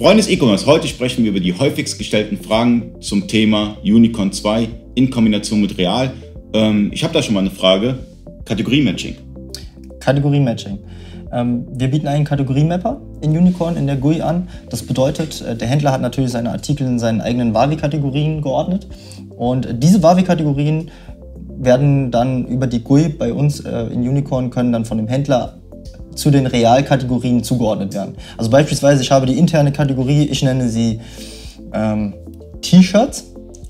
Freunde des E-Commerce, heute sprechen wir über die häufigst gestellten Fragen zum Thema Unicorn 2 in Kombination mit Real. Ähm, ich habe da schon mal eine Frage. Kategorie-Matching. Kategorie-Matching. Ähm, wir bieten einen Kategoriemapper in Unicorn in der GUI an. Das bedeutet, äh, der Händler hat natürlich seine Artikel in seinen eigenen Wavi-Kategorien geordnet. Und diese Wavi-Kategorien werden dann über die GUI bei uns äh, in Unicorn können dann von dem Händler zu den Realkategorien zugeordnet werden. Also beispielsweise, ich habe die interne Kategorie, ich nenne sie ähm, T-Shirts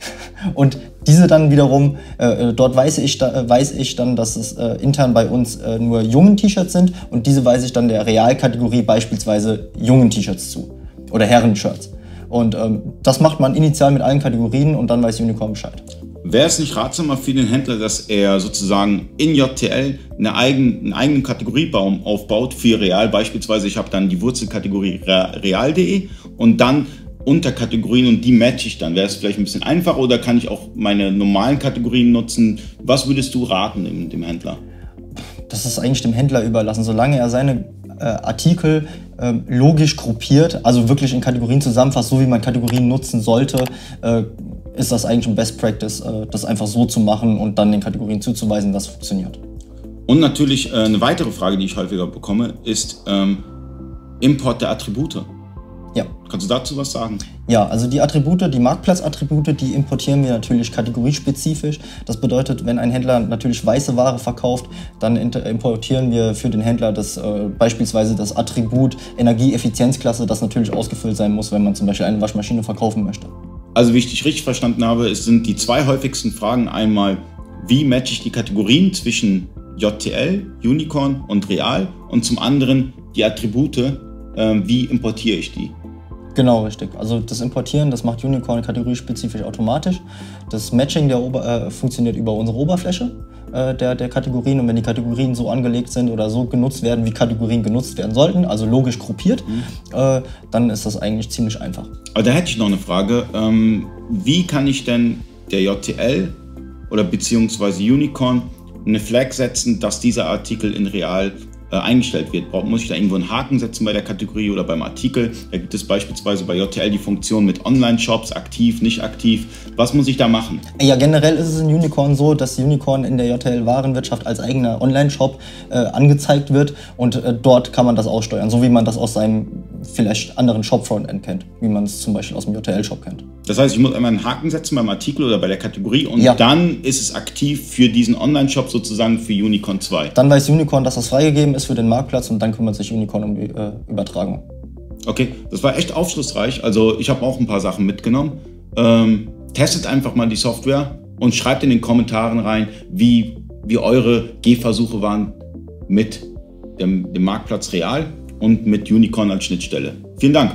und diese dann wiederum, äh, äh dort weiß ich, da, äh, weiß ich dann, dass es äh, intern bei uns äh, nur jungen T-Shirts sind und diese weise ich dann der Realkategorie beispielsweise jungen T-Shirts zu oder Herren-Shirts. Und ähm, das macht man initial mit allen Kategorien und dann weiß Unicorn Bescheid. Wäre es nicht ratsamer für den Händler, dass er sozusagen in JTL eine eigen, einen eigenen Kategoriebaum aufbaut für Real? Beispielsweise, ich habe dann die Wurzelkategorie real.de und dann Unterkategorien und die matche ich dann. Wäre es vielleicht ein bisschen einfacher oder kann ich auch meine normalen Kategorien nutzen? Was würdest du raten dem, dem Händler? Das ist eigentlich dem Händler überlassen. Solange er seine äh, Artikel äh, logisch gruppiert, also wirklich in Kategorien zusammenfasst, so wie man Kategorien nutzen sollte, äh, ist das eigentlich ein Best Practice, äh, das einfach so zu machen und dann den Kategorien zuzuweisen, das funktioniert. Und natürlich äh, eine weitere Frage, die ich häufiger bekomme, ist ähm, Import der Attribute. Ja. Kannst du dazu was sagen? Ja, also die Attribute, die Marktplatzattribute, die importieren wir natürlich kategoriespezifisch. Das bedeutet, wenn ein Händler natürlich weiße Ware verkauft, dann importieren wir für den Händler das, äh, beispielsweise das Attribut Energieeffizienzklasse, das natürlich ausgefüllt sein muss, wenn man zum Beispiel eine Waschmaschine verkaufen möchte. Also wie ich dich richtig verstanden habe, es sind die zwei häufigsten Fragen einmal, wie matche ich die Kategorien zwischen JTL, Unicorn und Real und zum anderen die Attribute, äh, wie importiere ich die? Genau, richtig. Also das Importieren, das macht Unicorn kategoriespezifisch automatisch. Das Matching der Ober äh, funktioniert über unsere Oberfläche äh, der, der Kategorien. Und wenn die Kategorien so angelegt sind oder so genutzt werden, wie Kategorien genutzt werden sollten, also logisch gruppiert, mhm. äh, dann ist das eigentlich ziemlich einfach. Aber da hätte ich noch eine Frage. Ähm, wie kann ich denn der JTL oder beziehungsweise Unicorn eine Flag setzen, dass dieser Artikel in Real äh, eingestellt wird. Muss ich da irgendwo einen Haken setzen bei der Kategorie oder beim Artikel? Da gibt es beispielsweise bei JTL die Funktion mit Online-Shops, aktiv, nicht aktiv. Was muss ich da machen? Ja, generell ist es in Unicorn so, dass Unicorn in der JTL-Warenwirtschaft als eigener Online-Shop äh, angezeigt wird und äh, dort kann man das aussteuern, so wie man das aus seinem vielleicht anderen Shop-Frontend kennt, wie man es zum Beispiel aus dem JTL-Shop kennt. Das heißt, ich muss einmal einen Haken setzen beim Artikel oder bei der Kategorie und ja. dann ist es aktiv für diesen Online-Shop sozusagen für Unicorn 2. Dann weiß Unicorn, dass das freigegeben ist für den Marktplatz und dann kümmert sich Unicorn um die äh, Übertragung. Okay, das war echt aufschlussreich. Also ich habe auch ein paar Sachen mitgenommen. Ähm, testet einfach mal die Software und schreibt in den Kommentaren rein, wie, wie eure Gehversuche waren mit dem, dem Marktplatz Real und mit Unicorn als Schnittstelle. Vielen Dank.